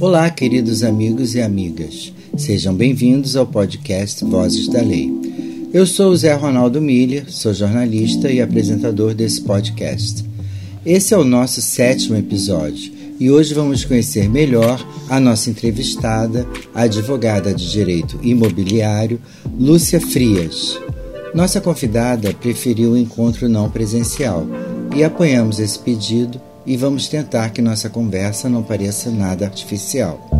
Olá, queridos amigos e amigas. Sejam bem-vindos ao podcast Vozes da Lei. Eu sou o Zé Ronaldo Miller, sou jornalista e apresentador desse podcast. Esse é o nosso sétimo episódio e hoje vamos conhecer melhor a nossa entrevistada, a advogada de direito imobiliário, Lúcia Frias. Nossa convidada preferiu o encontro não presencial e apoiamos esse pedido e vamos tentar que nossa conversa não pareça nada artificial.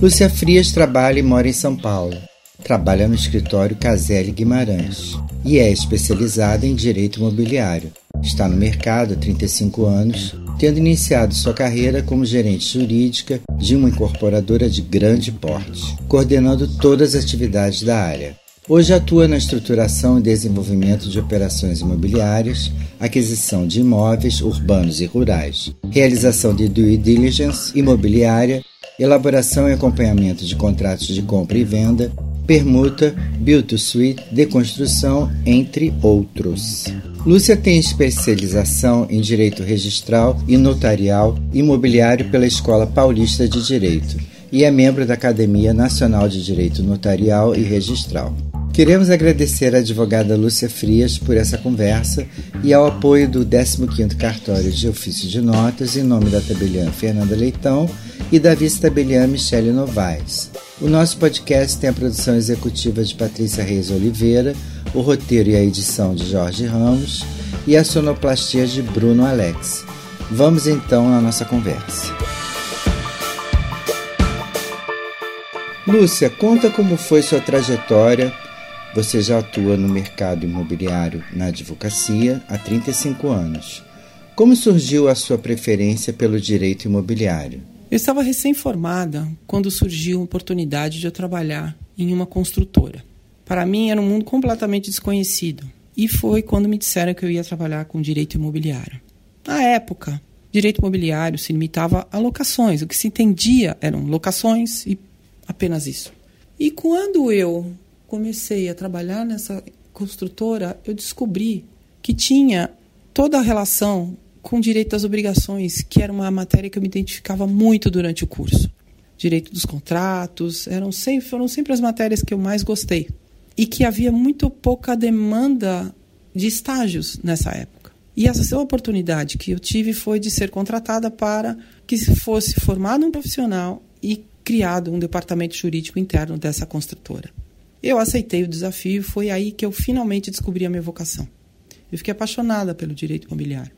Lúcia Frias trabalha e mora em São Paulo. Trabalha no escritório Caselli Guimarães e é especializada em direito imobiliário. Está no mercado há 35 anos, tendo iniciado sua carreira como gerente jurídica de uma incorporadora de grande porte, coordenando todas as atividades da área. Hoje atua na estruturação e desenvolvimento de operações imobiliárias, aquisição de imóveis urbanos e rurais, realização de due diligence imobiliária, elaboração e acompanhamento de contratos de compra e venda, permuta, build to suite, deconstrução, entre outros. Lúcia tem especialização em direito registral e notarial imobiliário pela Escola Paulista de Direito e é membro da Academia Nacional de Direito Notarial e Registral. Queremos agradecer à advogada Lúcia Frias por essa conversa e ao apoio do 15º Cartório de Ofício de Notas em nome da tabeliã Fernanda Leitão e da vice-tabeliã Michele Novaes. O nosso podcast tem a produção executiva de Patrícia Reis Oliveira, o roteiro e a edição de Jorge Ramos e a sonoplastia de Bruno Alex. Vamos então à nossa conversa. Lúcia, conta como foi sua trajetória você já atua no mercado imobiliário na advocacia há 35 anos. Como surgiu a sua preferência pelo direito imobiliário? Eu estava recém-formada quando surgiu a oportunidade de eu trabalhar em uma construtora. Para mim era um mundo completamente desconhecido. E foi quando me disseram que eu ia trabalhar com direito imobiliário. Na época, direito imobiliário se limitava a locações. O que se entendia eram locações e apenas isso. E quando eu comecei a trabalhar nessa construtora, eu descobri que tinha toda a relação com direito das obrigações, que era uma matéria que eu me identificava muito durante o curso. Direito dos contratos, eram sempre, foram sempre as matérias que eu mais gostei. E que havia muito pouca demanda de estágios nessa época. E essa oportunidade que eu tive foi de ser contratada para que fosse formado um profissional e criado um departamento jurídico interno dessa construtora. Eu aceitei o desafio, foi aí que eu finalmente descobri a minha vocação. Eu fiquei apaixonada pelo direito imobiliário.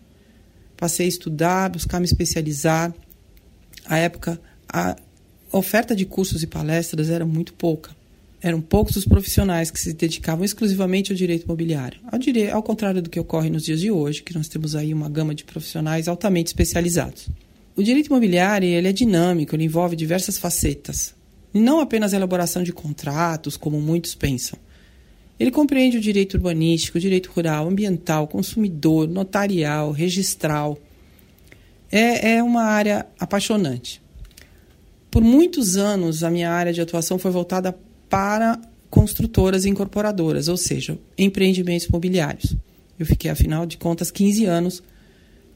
Passei a estudar, buscar me especializar. A época, a oferta de cursos e palestras era muito pouca. Eram poucos os profissionais que se dedicavam exclusivamente ao direito imobiliário. Ao, dire... ao contrário do que ocorre nos dias de hoje, que nós temos aí uma gama de profissionais altamente especializados. O direito imobiliário ele é dinâmico, ele envolve diversas facetas. Não apenas a elaboração de contratos, como muitos pensam. Ele compreende o direito urbanístico, o direito rural, ambiental, consumidor, notarial, registral. É, é uma área apaixonante. Por muitos anos, a minha área de atuação foi voltada para construtoras e incorporadoras, ou seja, empreendimentos imobiliários. Eu fiquei, afinal de contas, 15 anos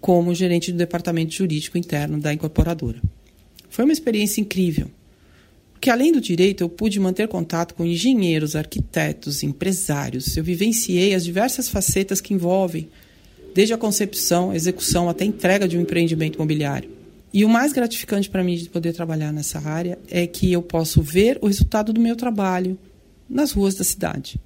como gerente do departamento jurídico interno da incorporadora. Foi uma experiência incrível que além do direito eu pude manter contato com engenheiros, arquitetos, empresários. Eu vivenciei as diversas facetas que envolvem, desde a concepção, execução até a entrega de um empreendimento imobiliário. E o mais gratificante para mim de poder trabalhar nessa área é que eu posso ver o resultado do meu trabalho nas ruas da cidade.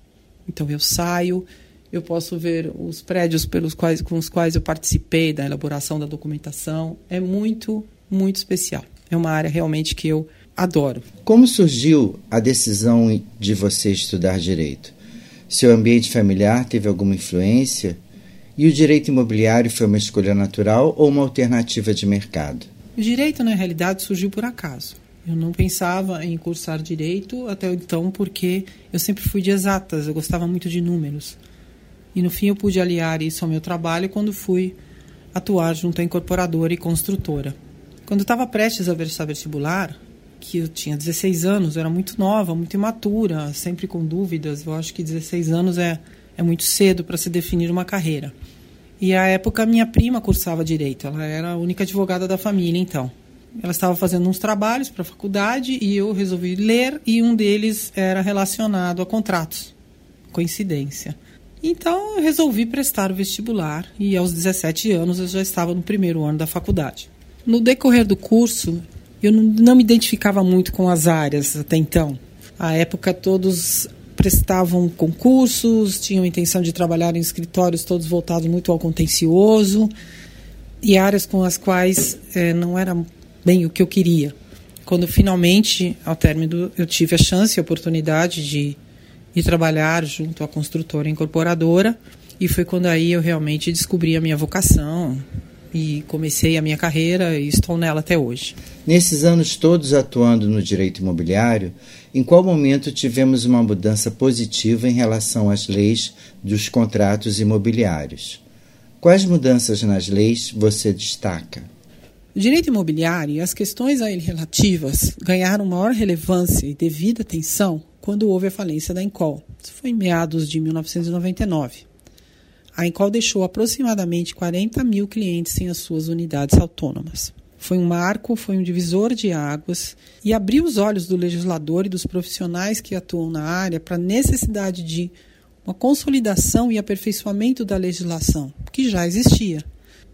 Então eu saio, eu posso ver os prédios pelos quais, com os quais eu participei da elaboração da documentação. É muito, muito especial. É uma área realmente que eu adoro. Como surgiu a decisão de você estudar direito? Seu ambiente familiar teve alguma influência? E o direito imobiliário foi uma escolha natural ou uma alternativa de mercado? O direito, na realidade, surgiu por acaso. Eu não pensava em cursar direito até então porque eu sempre fui de exatas, eu gostava muito de números. E no fim eu pude aliar isso ao meu trabalho quando fui atuar junto à incorporadora e construtora. Quando estava prestes a versar vestibular, que eu tinha 16 anos, eu era muito nova, muito imatura, sempre com dúvidas. Eu acho que 16 anos é, é muito cedo para se definir uma carreira. E à época minha prima cursava direito, ela era a única advogada da família, então. Ela estava fazendo uns trabalhos para a faculdade e eu resolvi ler e um deles era relacionado a contratos. Coincidência. Então eu resolvi prestar o vestibular e aos 17 anos eu já estava no primeiro ano da faculdade. No decorrer do curso, eu não, me identificava muito com as áreas até então. À época todos prestavam concursos, tinham intenção de trabalhar em escritórios todos voltados muito ao contencioso e áreas com as quais é, não era bem o que eu queria. Quando finalmente, ao término, eu tive a chance e a oportunidade de e trabalhar junto à construtora incorporadora. E foi quando aí eu realmente descobri a minha vocação e comecei a minha carreira e estou nela até hoje. Nesses anos todos atuando no direito imobiliário, em qual momento tivemos uma mudança positiva em relação às leis dos contratos imobiliários? Quais mudanças nas leis você destaca? O direito imobiliário e as questões a ele relativas ganharam maior relevância e devida atenção quando houve a falência da Encol. Isso foi em meados de 1999. A Encol deixou aproximadamente 40 mil clientes sem as suas unidades autônomas. Foi um marco, foi um divisor de águas e abriu os olhos do legislador e dos profissionais que atuam na área para a necessidade de uma consolidação e aperfeiçoamento da legislação, que já existia,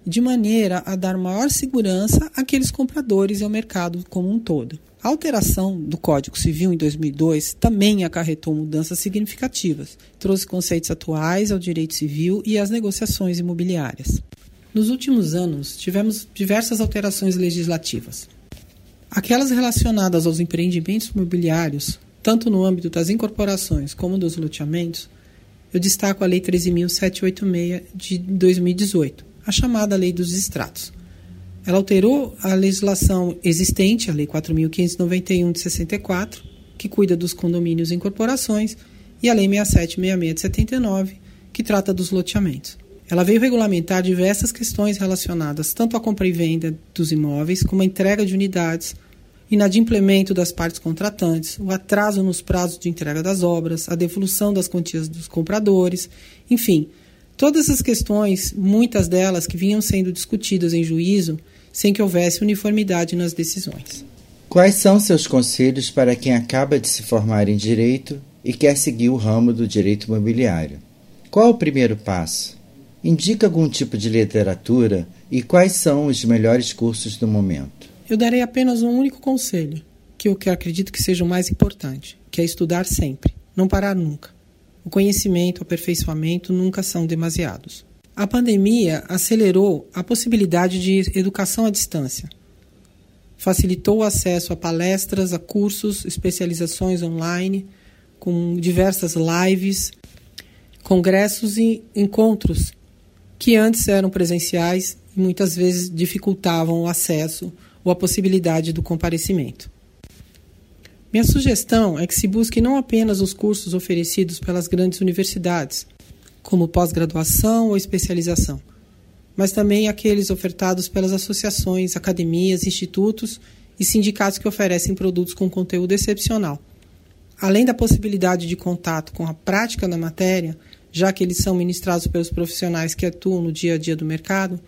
de maneira a dar maior segurança àqueles compradores e ao mercado como um todo. A alteração do Código Civil em 2002 também acarretou mudanças significativas, trouxe conceitos atuais ao direito civil e às negociações imobiliárias. Nos últimos anos, tivemos diversas alterações legislativas. Aquelas relacionadas aos empreendimentos imobiliários, tanto no âmbito das incorporações como dos loteamentos, eu destaco a Lei 13.786 de 2018, a chamada Lei dos Extratos ela alterou a legislação existente, a Lei 4.591 de 64, que cuida dos condomínios e incorporações, e a Lei 6766 de 79, que trata dos loteamentos. Ela veio regulamentar diversas questões relacionadas tanto à compra e venda dos imóveis, como à entrega de unidades, inadimplemento das partes contratantes, o atraso nos prazos de entrega das obras, a devolução das quantias dos compradores, enfim, todas essas questões, muitas delas que vinham sendo discutidas em juízo, sem que houvesse uniformidade nas decisões. Quais são seus conselhos para quem acaba de se formar em direito e quer seguir o ramo do direito imobiliário? Qual o primeiro passo? Indica algum tipo de literatura e quais são os melhores cursos do momento? Eu darei apenas um único conselho, que eu que acredito que seja o mais importante, que é estudar sempre, não parar nunca. O conhecimento, o aperfeiçoamento nunca são demasiados. A pandemia acelerou a possibilidade de educação à distância. Facilitou o acesso a palestras, a cursos, especializações online, com diversas lives, congressos e encontros que antes eram presenciais e muitas vezes dificultavam o acesso ou a possibilidade do comparecimento. Minha sugestão é que se busque não apenas os cursos oferecidos pelas grandes universidades, como pós-graduação ou especialização, mas também aqueles ofertados pelas associações, academias, institutos e sindicatos que oferecem produtos com conteúdo excepcional. Além da possibilidade de contato com a prática da matéria, já que eles são ministrados pelos profissionais que atuam no dia a dia do mercado,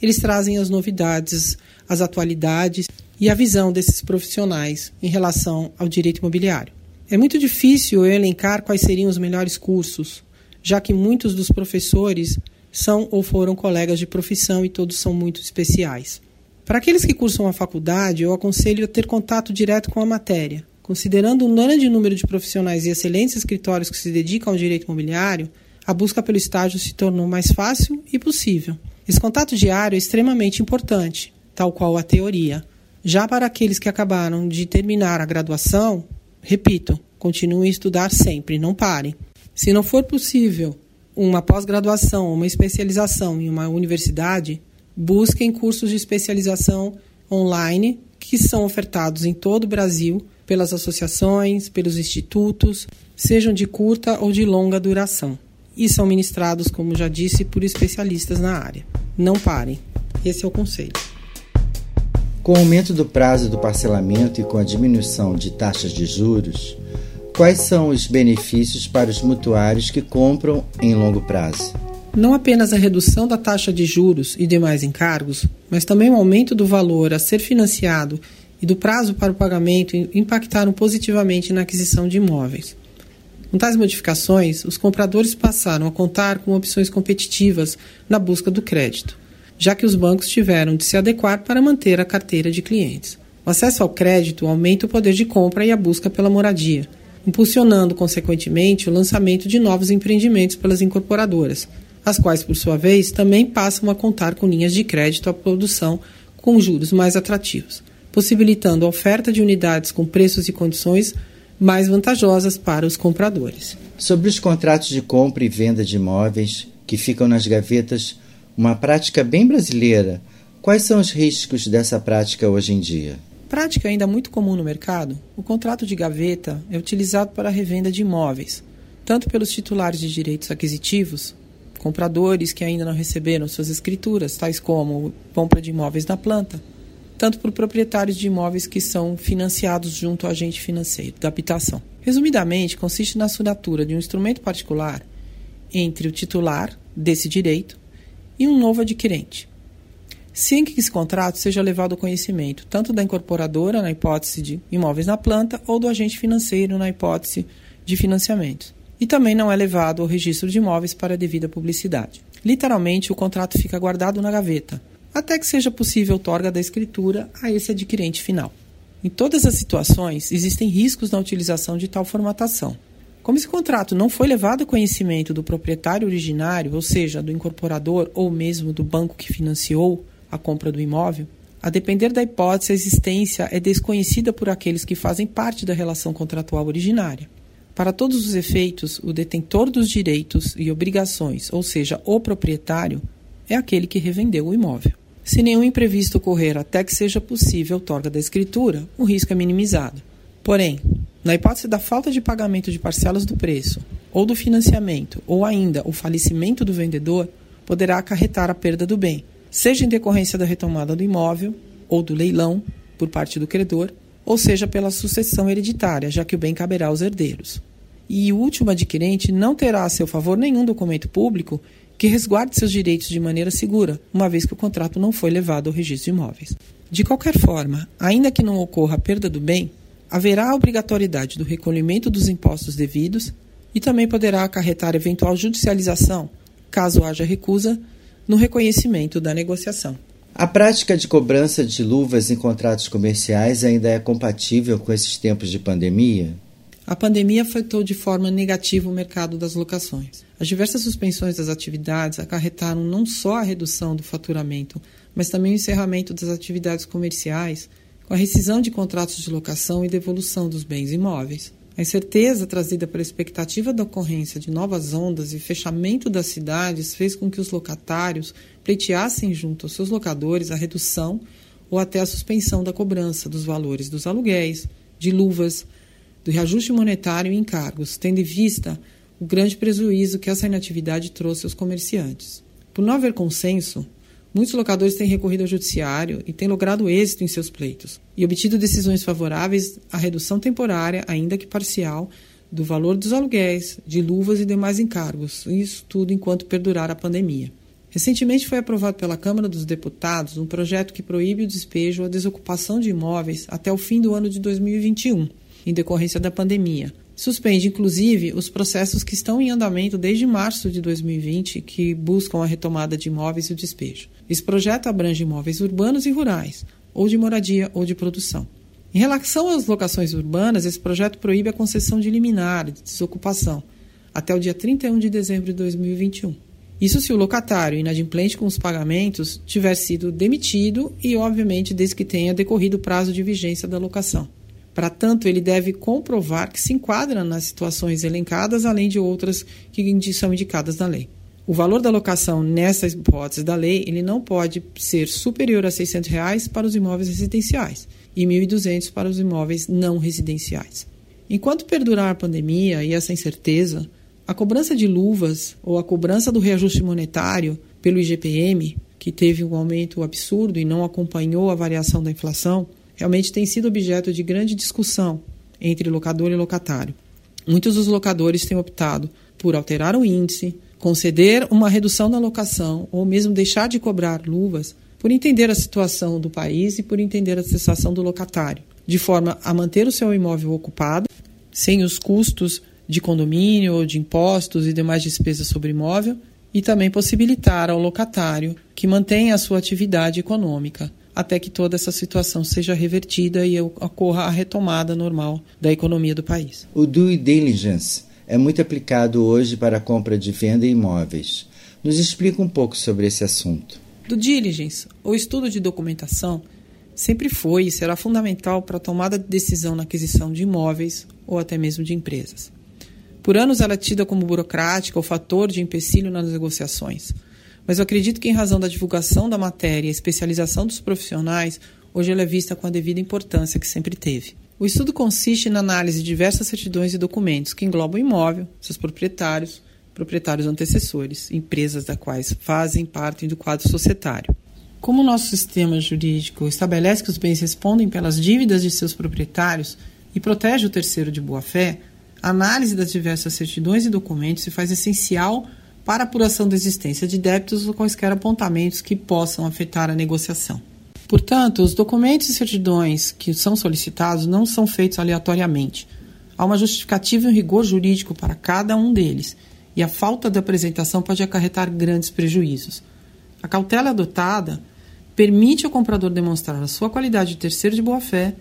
eles trazem as novidades, as atualidades e a visão desses profissionais em relação ao direito imobiliário. É muito difícil eu elencar quais seriam os melhores cursos, já que muitos dos professores são ou foram colegas de profissão e todos são muito especiais. Para aqueles que cursam a faculdade, eu aconselho a ter contato direto com a matéria. Considerando o grande número de profissionais e excelentes escritórios que se dedicam ao direito imobiliário, a busca pelo estágio se tornou mais fácil e possível. Esse contato diário é extremamente importante, tal qual a teoria. Já para aqueles que acabaram de terminar a graduação, repito, continuem a estudar sempre, não parem. Se não for possível uma pós-graduação, uma especialização em uma universidade, busquem cursos de especialização online que são ofertados em todo o Brasil pelas associações, pelos institutos, sejam de curta ou de longa duração. E são ministrados, como já disse, por especialistas na área. Não parem. Esse é o conselho. Com o aumento do prazo do parcelamento e com a diminuição de taxas de juros, Quais são os benefícios para os mutuários que compram em longo prazo? Não apenas a redução da taxa de juros e demais encargos, mas também o aumento do valor a ser financiado e do prazo para o pagamento impactaram positivamente na aquisição de imóveis. Com tais modificações, os compradores passaram a contar com opções competitivas na busca do crédito, já que os bancos tiveram de se adequar para manter a carteira de clientes. O acesso ao crédito aumenta o poder de compra e a busca pela moradia, impulsionando, consequentemente, o lançamento de novos empreendimentos pelas incorporadoras, as quais, por sua vez, também passam a contar com linhas de crédito à produção com juros mais atrativos, possibilitando a oferta de unidades com preços e condições mais vantajosas para os compradores. Sobre os contratos de compra e venda de imóveis que ficam nas gavetas, uma prática bem brasileira, quais são os riscos dessa prática hoje em dia? Prática ainda muito comum no mercado, o contrato de gaveta é utilizado para a revenda de imóveis, tanto pelos titulares de direitos aquisitivos, compradores que ainda não receberam suas escrituras, tais como compra de imóveis na planta, tanto por proprietários de imóveis que são financiados junto ao agente financeiro da habitação. Resumidamente, consiste na assinatura de um instrumento particular entre o titular desse direito e um novo adquirente, sem que esse contrato seja levado ao conhecimento tanto da incorporadora, na hipótese de imóveis na planta, ou do agente financeiro, na hipótese de financiamentos e também não é levado ao registro de imóveis para a devida publicidade. Literalmente, o contrato fica guardado na gaveta, até que seja possível torga da escritura a esse adquirente final. Em todas as situações, existem riscos na utilização de tal formatação. Como esse contrato não foi levado a conhecimento do proprietário originário, ou seja, do incorporador ou mesmo do banco que financiou a compra do imóvel, a depender da hipótese, a existência é desconhecida por aqueles que fazem parte da relação contratual originária. Para todos os efeitos, o detentor dos direitos e obrigações, ou seja, o proprietário, é aquele que revendeu o imóvel. Se nenhum imprevisto ocorrer até que seja possível torga da escritura, o risco é minimizado. Porém, na hipótese da falta de pagamento de parcelas do preço, ou do financiamento, ou ainda o falecimento do vendedor, poderá acarretar a perda do bem, seja em decorrência da retomada do imóvel ou do leilão por parte do credor, ou seja pela sucessão hereditária, já que o bem caberá aos herdeiros. E o último adquirente não terá a seu favor nenhum documento público que resguarde seus direitos de maneira segura, uma vez que o contrato não foi levado ao registro de imóveis. De qualquer forma, ainda que não ocorra a perda do bem, haverá a obrigatoriedade do recolhimento dos impostos devidos e também poderá acarretar eventual judicialização, caso haja recusa, no reconhecimento da negociação. A prática de cobrança de luvas em contratos comerciais ainda é compatível com esses tempos de pandemia? A pandemia afetou de forma negativa o mercado das locações. As diversas suspensões das atividades acarretaram não só a redução do faturamento, mas também o encerramento das atividades comerciais, com a rescisão de contratos de locação e devolução dos bens imóveis. A incerteza trazida pela expectativa da ocorrência de novas ondas e fechamento das cidades fez com que os locatários pleiteassem junto aos seus locadores a redução ou até a suspensão da cobrança dos valores dos aluguéis, de luvas, do reajuste monetário e encargos, tendo em vista o grande prejuízo que essa inatividade trouxe aos comerciantes. Por não haver consenso, Muitos locadores têm recorrido ao judiciário e têm logrado êxito em seus pleitos e obtido decisões favoráveis à redução temporária, ainda que parcial, do valor dos aluguéis, de luvas e demais encargos, isso tudo enquanto perdurar a pandemia. Recentemente foi aprovado pela Câmara dos Deputados um projeto que proíbe o despejo ou a desocupação de imóveis até o fim do ano de 2021, em decorrência da pandemia, Suspende, inclusive, os processos que estão em andamento desde março de 2020, que buscam a retomada de imóveis e o despejo. Esse projeto abrange imóveis urbanos e rurais, ou de moradia ou de produção. Em relação às locações urbanas, esse projeto proíbe a concessão de liminar de desocupação até o dia 31 de dezembro de 2021. Isso se o locatário, inadimplente com os pagamentos, tiver sido demitido e, obviamente, desde que tenha decorrido o prazo de vigência da locação. Para tanto, ele deve comprovar que se enquadra nas situações elencadas, além de outras que são indicadas na lei. O valor da locação nessa hipótese da lei ele não pode ser superior a 600 reais para os imóveis residenciais e R$ 1.200 para os imóveis não residenciais. Enquanto perdurar a pandemia e essa incerteza, a cobrança de luvas ou a cobrança do reajuste monetário pelo IGPM, que teve um aumento absurdo e não acompanhou a variação da inflação, realmente tem sido objeto de grande discussão entre locador e locatário. Muitos dos locadores têm optado por alterar o índice conceder uma redução da locação ou mesmo deixar de cobrar luvas por entender a situação do país e por entender a situação do locatário, de forma a manter o seu imóvel ocupado, sem os custos de condomínio ou de impostos e demais despesas sobre imóvel, e também possibilitar ao locatário que mantenha a sua atividade econômica até que toda essa situação seja revertida e ocorra a retomada normal da economia do país. O due diligence é muito aplicado hoje para a compra de venda de imóveis. Nos explica um pouco sobre esse assunto. Do diligence, ou estudo de documentação, sempre foi e será fundamental para a tomada de decisão na aquisição de imóveis ou até mesmo de empresas. Por anos ela é tida como burocrática ou fator de empecilho nas negociações. Mas eu acredito que, em razão da divulgação da matéria e especialização dos profissionais, hoje ela é vista com a devida importância que sempre teve. O estudo consiste na análise de diversas certidões e documentos que englobam o imóvel, seus proprietários, proprietários antecessores, empresas da quais fazem parte do quadro societário. Como o nosso sistema jurídico estabelece que os bens respondem pelas dívidas de seus proprietários e protege o terceiro de boa-fé, a análise das diversas certidões e documentos se faz essencial para apuração da existência de débitos ou quaisquer apontamentos que possam afetar a negociação. Portanto, os documentos e certidões que são solicitados não são feitos aleatoriamente. Há uma justificativa e um rigor jurídico para cada um deles, e a falta de apresentação pode acarretar grandes prejuízos. A cautela adotada permite ao comprador demonstrar a sua qualidade de terceiro de boa-fé,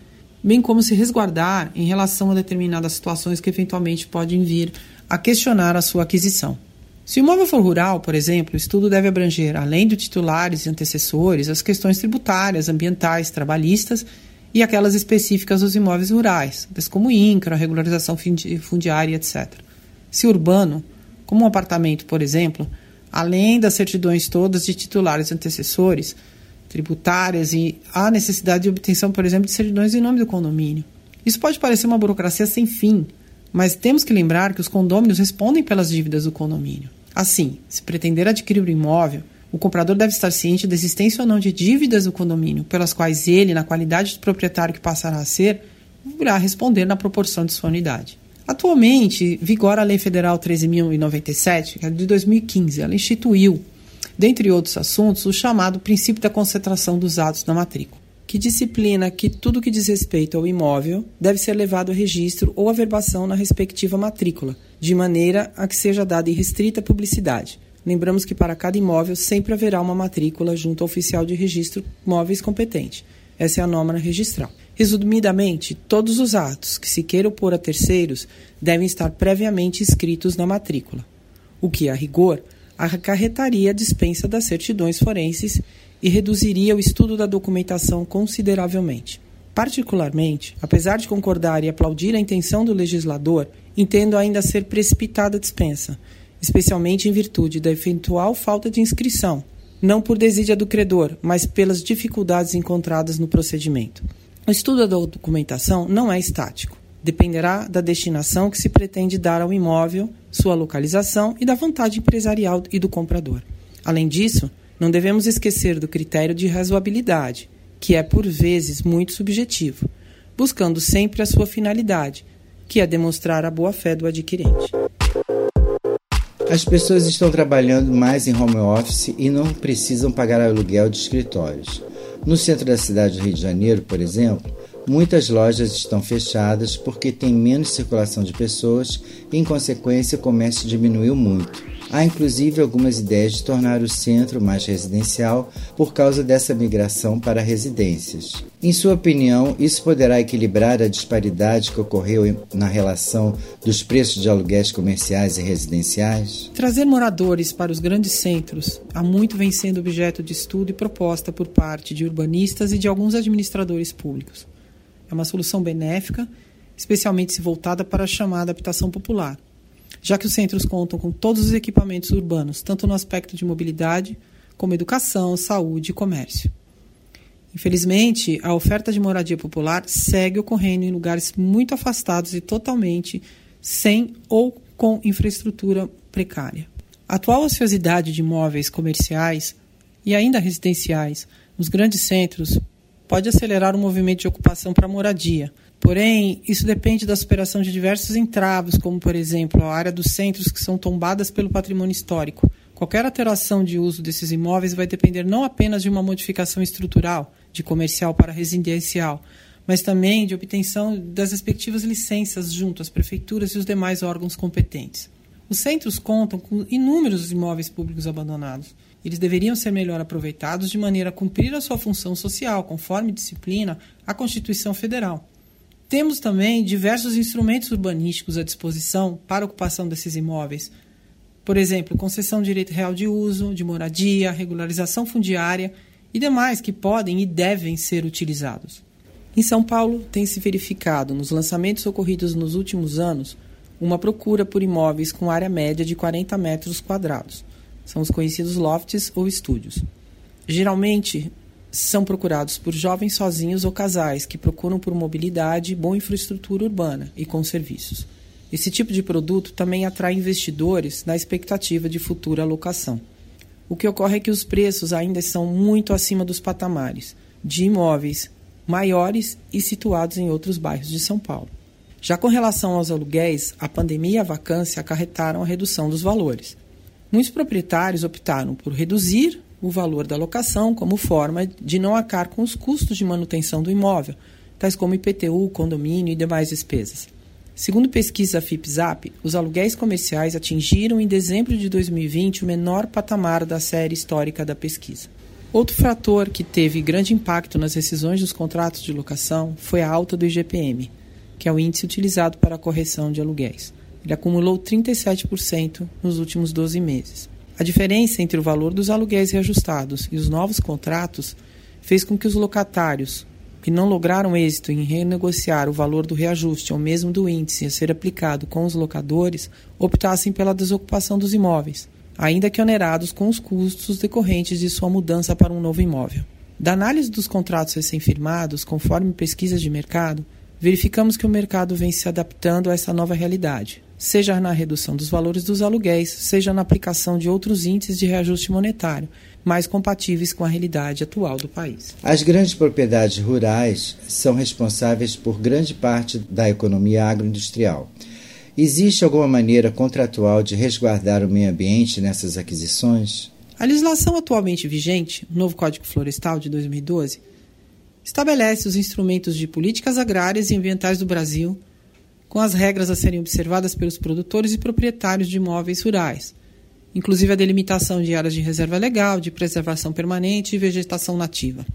bem como se resguardar em relação a determinadas situações que eventualmente podem vir a questionar a sua aquisição. Se o imóvel for rural, por exemplo, o estudo deve abranger, além de titulares e antecessores, as questões tributárias, ambientais, trabalhistas e aquelas específicas dos imóveis rurais, tais como INCRA, regularização fundiária, etc. Se urbano, como um apartamento, por exemplo, além das certidões todas de titulares e antecessores, tributárias e a necessidade de obtenção, por exemplo, de certidões em nome do condomínio. Isso pode parecer uma burocracia sem fim, mas temos que lembrar que os condôminos respondem pelas dívidas do condomínio. Assim, se pretender adquirir o imóvel, o comprador deve estar ciente da existência ou não de dívidas do condomínio, pelas quais ele, na qualidade de proprietário que passará a ser, irá responder na proporção de sua unidade. Atualmente, vigora a Lei Federal 13.097, que é de 2015. Ela instituiu, dentre outros assuntos, o chamado princípio da concentração dos atos na matrícula que disciplina que tudo que diz respeito ao imóvel deve ser levado a registro ou averbação na respectiva matrícula, de maneira a que seja dada irrestrita publicidade. Lembramos que para cada imóvel sempre haverá uma matrícula junto ao oficial de registro móveis competente. Essa é a norma registral. Resumidamente, todos os atos que se queiram opor a terceiros devem estar previamente escritos na matrícula, o que, a rigor, acarretaria a dispensa das certidões forenses e reduziria o estudo da documentação consideravelmente. Particularmente, apesar de concordar e aplaudir a intenção do legislador, entendo ainda ser precipitada a dispensa, especialmente em virtude da eventual falta de inscrição, não por desídia do credor, mas pelas dificuldades encontradas no procedimento. O estudo da documentação não é estático. Dependerá da destinação que se pretende dar ao imóvel, sua localização e da vontade empresarial e do comprador. Além disso, não devemos esquecer do critério de razoabilidade, que é por vezes muito subjetivo, buscando sempre a sua finalidade, que é demonstrar a boa-fé do adquirente. As pessoas estão trabalhando mais em home office e não precisam pagar aluguel de escritórios. No centro da cidade do Rio de Janeiro, por exemplo, muitas lojas estão fechadas porque tem menos circulação de pessoas e, em consequência, o comércio diminuiu muito. Há inclusive algumas ideias de tornar o centro mais residencial por causa dessa migração para residências. Em sua opinião, isso poderá equilibrar a disparidade que ocorreu na relação dos preços de aluguéis comerciais e residenciais? Trazer moradores para os grandes centros há muito vem sendo objeto de estudo e proposta por parte de urbanistas e de alguns administradores públicos. É uma solução benéfica, especialmente se voltada para a chamada habitação popular já que os centros contam com todos os equipamentos urbanos, tanto no aspecto de mobilidade, como educação, saúde e comércio. Infelizmente, a oferta de moradia popular segue ocorrendo em lugares muito afastados e totalmente sem ou com infraestrutura precária. A atual ociosidade de imóveis comerciais e ainda residenciais nos grandes centros pode acelerar o movimento de ocupação para moradia, Porém, isso depende da superação de diversos entraves, como, por exemplo, a área dos centros que são tombadas pelo patrimônio histórico. Qualquer alteração de uso desses imóveis vai depender não apenas de uma modificação estrutural, de comercial para residencial, mas também de obtenção das respectivas licenças junto às prefeituras e os demais órgãos competentes. Os centros contam com inúmeros imóveis públicos abandonados. Eles deveriam ser melhor aproveitados de maneira a cumprir a sua função social, conforme disciplina a Constituição Federal. Temos também diversos instrumentos urbanísticos à disposição para ocupação desses imóveis. Por exemplo, concessão de direito real de uso, de moradia, regularização fundiária e demais que podem e devem ser utilizados. Em São Paulo, tem se verificado, nos lançamentos ocorridos nos últimos anos, uma procura por imóveis com área média de 40 metros quadrados. São os conhecidos lofts ou estúdios. Geralmente, são procurados por jovens sozinhos ou casais que procuram por mobilidade, boa infraestrutura urbana e com serviços. Esse tipo de produto também atrai investidores na expectativa de futura alocação. O que ocorre é que os preços ainda são muito acima dos patamares de imóveis maiores e situados em outros bairros de São Paulo. Já com relação aos aluguéis, a pandemia e a vacância acarretaram a redução dos valores. Muitos proprietários optaram por reduzir o valor da locação como forma de não arcar com os custos de manutenção do imóvel, tais como IPTU, condomínio e demais despesas. Segundo pesquisa FIPZAP, os aluguéis comerciais atingiram em dezembro de 2020 o menor patamar da série histórica da pesquisa. Outro fator que teve grande impacto nas rescisões dos contratos de locação foi a alta do IGPM, que é o índice utilizado para a correção de aluguéis. Ele acumulou 37% nos últimos 12 meses. A diferença entre o valor dos aluguéis reajustados e os novos contratos fez com que os locatários, que não lograram êxito em renegociar o valor do reajuste ou mesmo do índice a ser aplicado com os locadores, optassem pela desocupação dos imóveis, ainda que onerados com os custos decorrentes de sua mudança para um novo imóvel. Da análise dos contratos recém-firmados, conforme pesquisas de mercado, verificamos que o mercado vem se adaptando a essa nova realidade, seja na redução dos valores dos aluguéis, seja na aplicação de outros índices de reajuste monetário, mais compatíveis com a realidade atual do país. As grandes propriedades rurais são responsáveis por grande parte da economia agroindustrial. Existe alguma maneira contratual de resguardar o meio ambiente nessas aquisições? A legislação atualmente vigente, o novo Código Florestal de 2012, estabelece os instrumentos de políticas agrárias e ambientais do Brasil, com as regras a serem observadas pelos produtores e proprietários de imóveis rurais, inclusive a delimitação de áreas de reserva legal, de preservação permanente e vegetação nativa.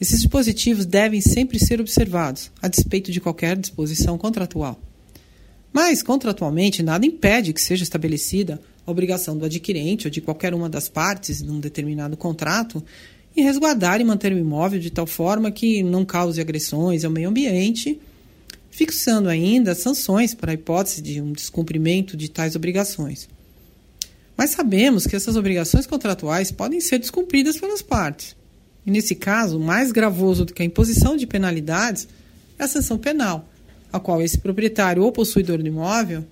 Esses dispositivos devem sempre ser observados, a despeito de qualquer disposição contratual. Mas, contratualmente, nada impede que seja estabelecida a obrigação do adquirente ou de qualquer uma das partes num determinado contrato em resguardar e manter o imóvel de tal forma que não cause agressões ao meio ambiente, fixando ainda sanções para a hipótese de um descumprimento de tais obrigações. Mas sabemos que essas obrigações contratuais podem ser descumpridas pelas partes. E nesse caso, mais gravoso do que a imposição de penalidades é a sanção penal, a qual esse proprietário ou possuidor do imóvel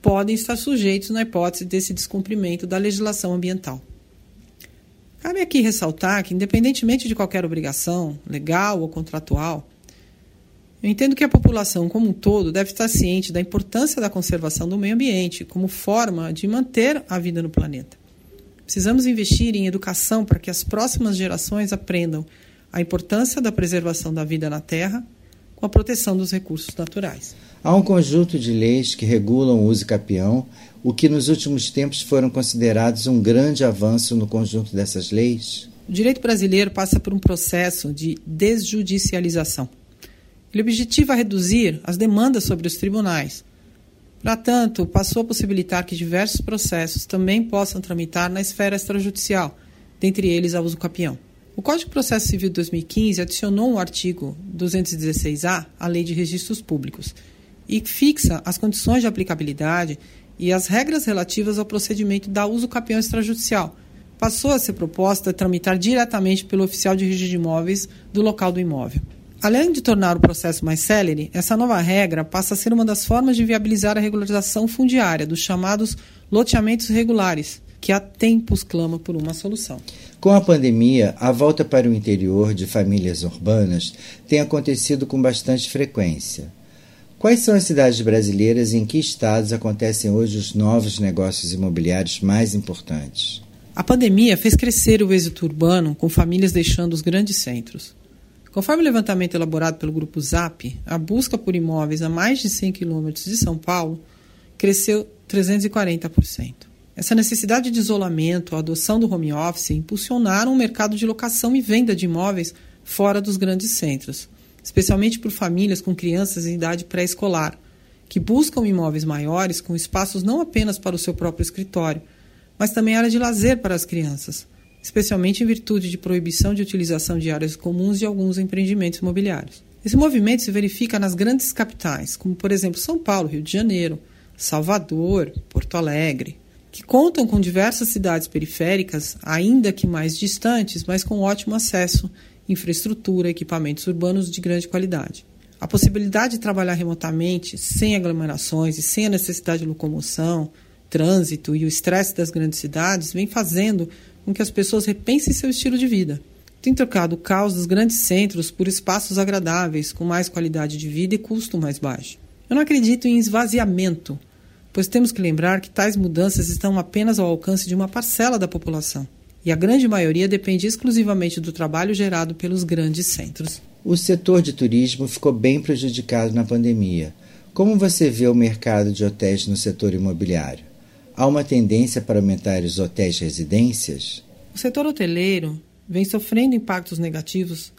podem estar sujeitos na hipótese desse descumprimento da legislação ambiental. Cabe aqui ressaltar que, independentemente de qualquer obrigação, legal ou contratual, eu entendo que a população como um todo deve estar ciente da importância da conservação do meio ambiente como forma de manter a vida no planeta. Precisamos investir em educação para que as próximas gerações aprendam a importância da preservação da vida na Terra com a proteção dos recursos naturais. Há um conjunto de leis que regulam o uso capião, o que nos últimos tempos foram considerados um grande avanço no conjunto dessas leis. O direito brasileiro passa por um processo de desjudicialização. Ele objetiva reduzir as demandas sobre os tribunais. Para tanto, passou a possibilitar que diversos processos também possam tramitar na esfera extrajudicial, dentre eles a uso capião. O Código de Processo Civil de 2015 adicionou um artigo 216-A à Lei de Registros Públicos e fixa as condições de aplicabilidade e as regras relativas ao procedimento da uso capião extrajudicial. Passou a ser proposta tramitar diretamente pelo oficial de registro de imóveis do local do imóvel. Além de tornar o processo mais célere, essa nova regra passa a ser uma das formas de viabilizar a regularização fundiária dos chamados loteamentos regulares, que há tempos clama por uma solução. Com a pandemia, a volta para o interior de famílias urbanas tem acontecido com bastante frequência. Quais são as cidades brasileiras e em que estados acontecem hoje os novos negócios imobiliários mais importantes? A pandemia fez crescer o êxito urbano, com famílias deixando os grandes centros. Conforme o levantamento elaborado pelo grupo ZAP, a busca por imóveis a mais de 100 quilômetros de São Paulo cresceu 340%. Essa necessidade de isolamento, a adoção do home office impulsionaram o mercado de locação e venda de imóveis fora dos grandes centros, especialmente por famílias com crianças em idade pré-escolar, que buscam imóveis maiores com espaços não apenas para o seu próprio escritório, mas também área de lazer para as crianças, especialmente em virtude de proibição de utilização de áreas comuns de alguns empreendimentos imobiliários. Esse movimento se verifica nas grandes capitais, como por exemplo São Paulo, Rio de Janeiro, Salvador, Porto Alegre, que contam com diversas cidades periféricas, ainda que mais distantes, mas com ótimo acesso, infraestrutura, equipamentos urbanos de grande qualidade. A possibilidade de trabalhar remotamente, sem aglomerações e sem a necessidade de locomoção, trânsito e o estresse das grandes cidades, vem fazendo que as pessoas repensem seu estilo de vida. Tem trocado o caos dos grandes centros por espaços agradáveis, com mais qualidade de vida e custo mais baixo. Eu não acredito em esvaziamento, pois temos que lembrar que tais mudanças estão apenas ao alcance de uma parcela da população, e a grande maioria depende exclusivamente do trabalho gerado pelos grandes centros. O setor de turismo ficou bem prejudicado na pandemia. Como você vê o mercado de hotéis no setor imobiliário? Há uma tendência para aumentar os hotéis residências? O setor hoteleiro vem sofrendo impactos negativos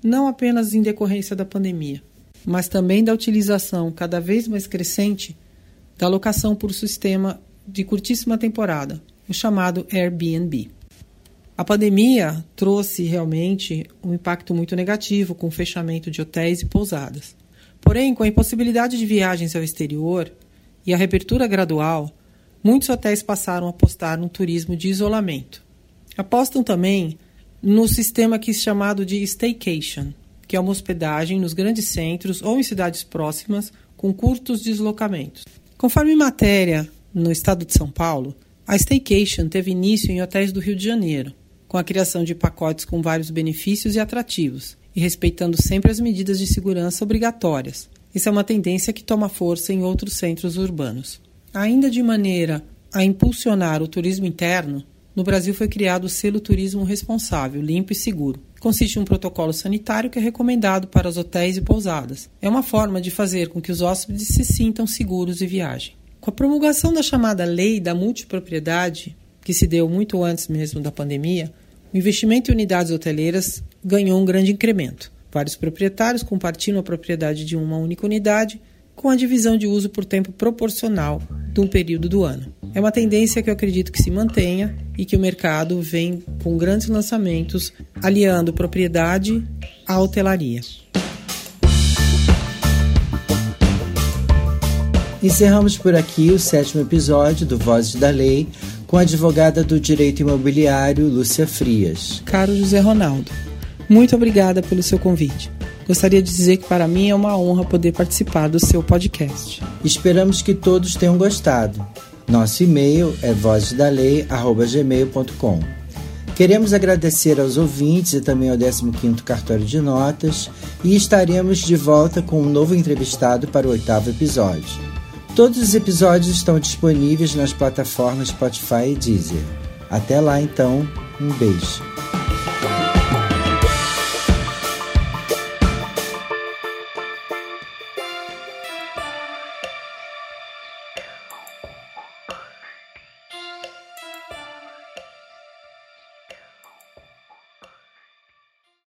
não apenas em decorrência da pandemia, mas também da utilização cada vez mais crescente da locação por sistema de curtíssima temporada, o chamado Airbnb. A pandemia trouxe realmente um impacto muito negativo com o fechamento de hotéis e pousadas. Porém, com a impossibilidade de viagens ao exterior e a reabertura gradual, muitos hotéis passaram a apostar no turismo de isolamento. Apostam também no sistema que é chamado de staycation, que é uma hospedagem nos grandes centros ou em cidades próximas com curtos deslocamentos. Conforme matéria no estado de São Paulo, a staycation teve início em hotéis do Rio de Janeiro, com a criação de pacotes com vários benefícios e atrativos, e respeitando sempre as medidas de segurança obrigatórias. Isso é uma tendência que toma força em outros centros urbanos. Ainda de maneira a impulsionar o turismo interno, no Brasil foi criado o selo Turismo Responsável, Limpo e Seguro. Consiste em um protocolo sanitário que é recomendado para os hotéis e pousadas. É uma forma de fazer com que os hóspedes se sintam seguros e viajem. Com a promulgação da chamada Lei da Multipropriedade, que se deu muito antes mesmo da pandemia, o investimento em unidades hoteleiras ganhou um grande incremento. Vários proprietários compartilham a propriedade de uma única unidade com a divisão de uso por tempo proporcional de um período do ano. É uma tendência que eu acredito que se mantenha e que o mercado vem com grandes lançamentos aliando propriedade à hotelaria. Encerramos por aqui o sétimo episódio do Vozes da Lei com a advogada do direito imobiliário Lúcia Frias. Caro José Ronaldo, muito obrigada pelo seu convite. Gostaria de dizer que para mim é uma honra poder participar do seu podcast. Esperamos que todos tenham gostado. Nosso e-mail é vozesdalei@gmail.com. Queremos agradecer aos ouvintes e também ao 15º Cartório de Notas e estaremos de volta com um novo entrevistado para o oitavo episódio. Todos os episódios estão disponíveis nas plataformas Spotify e Deezer. Até lá então, um beijo.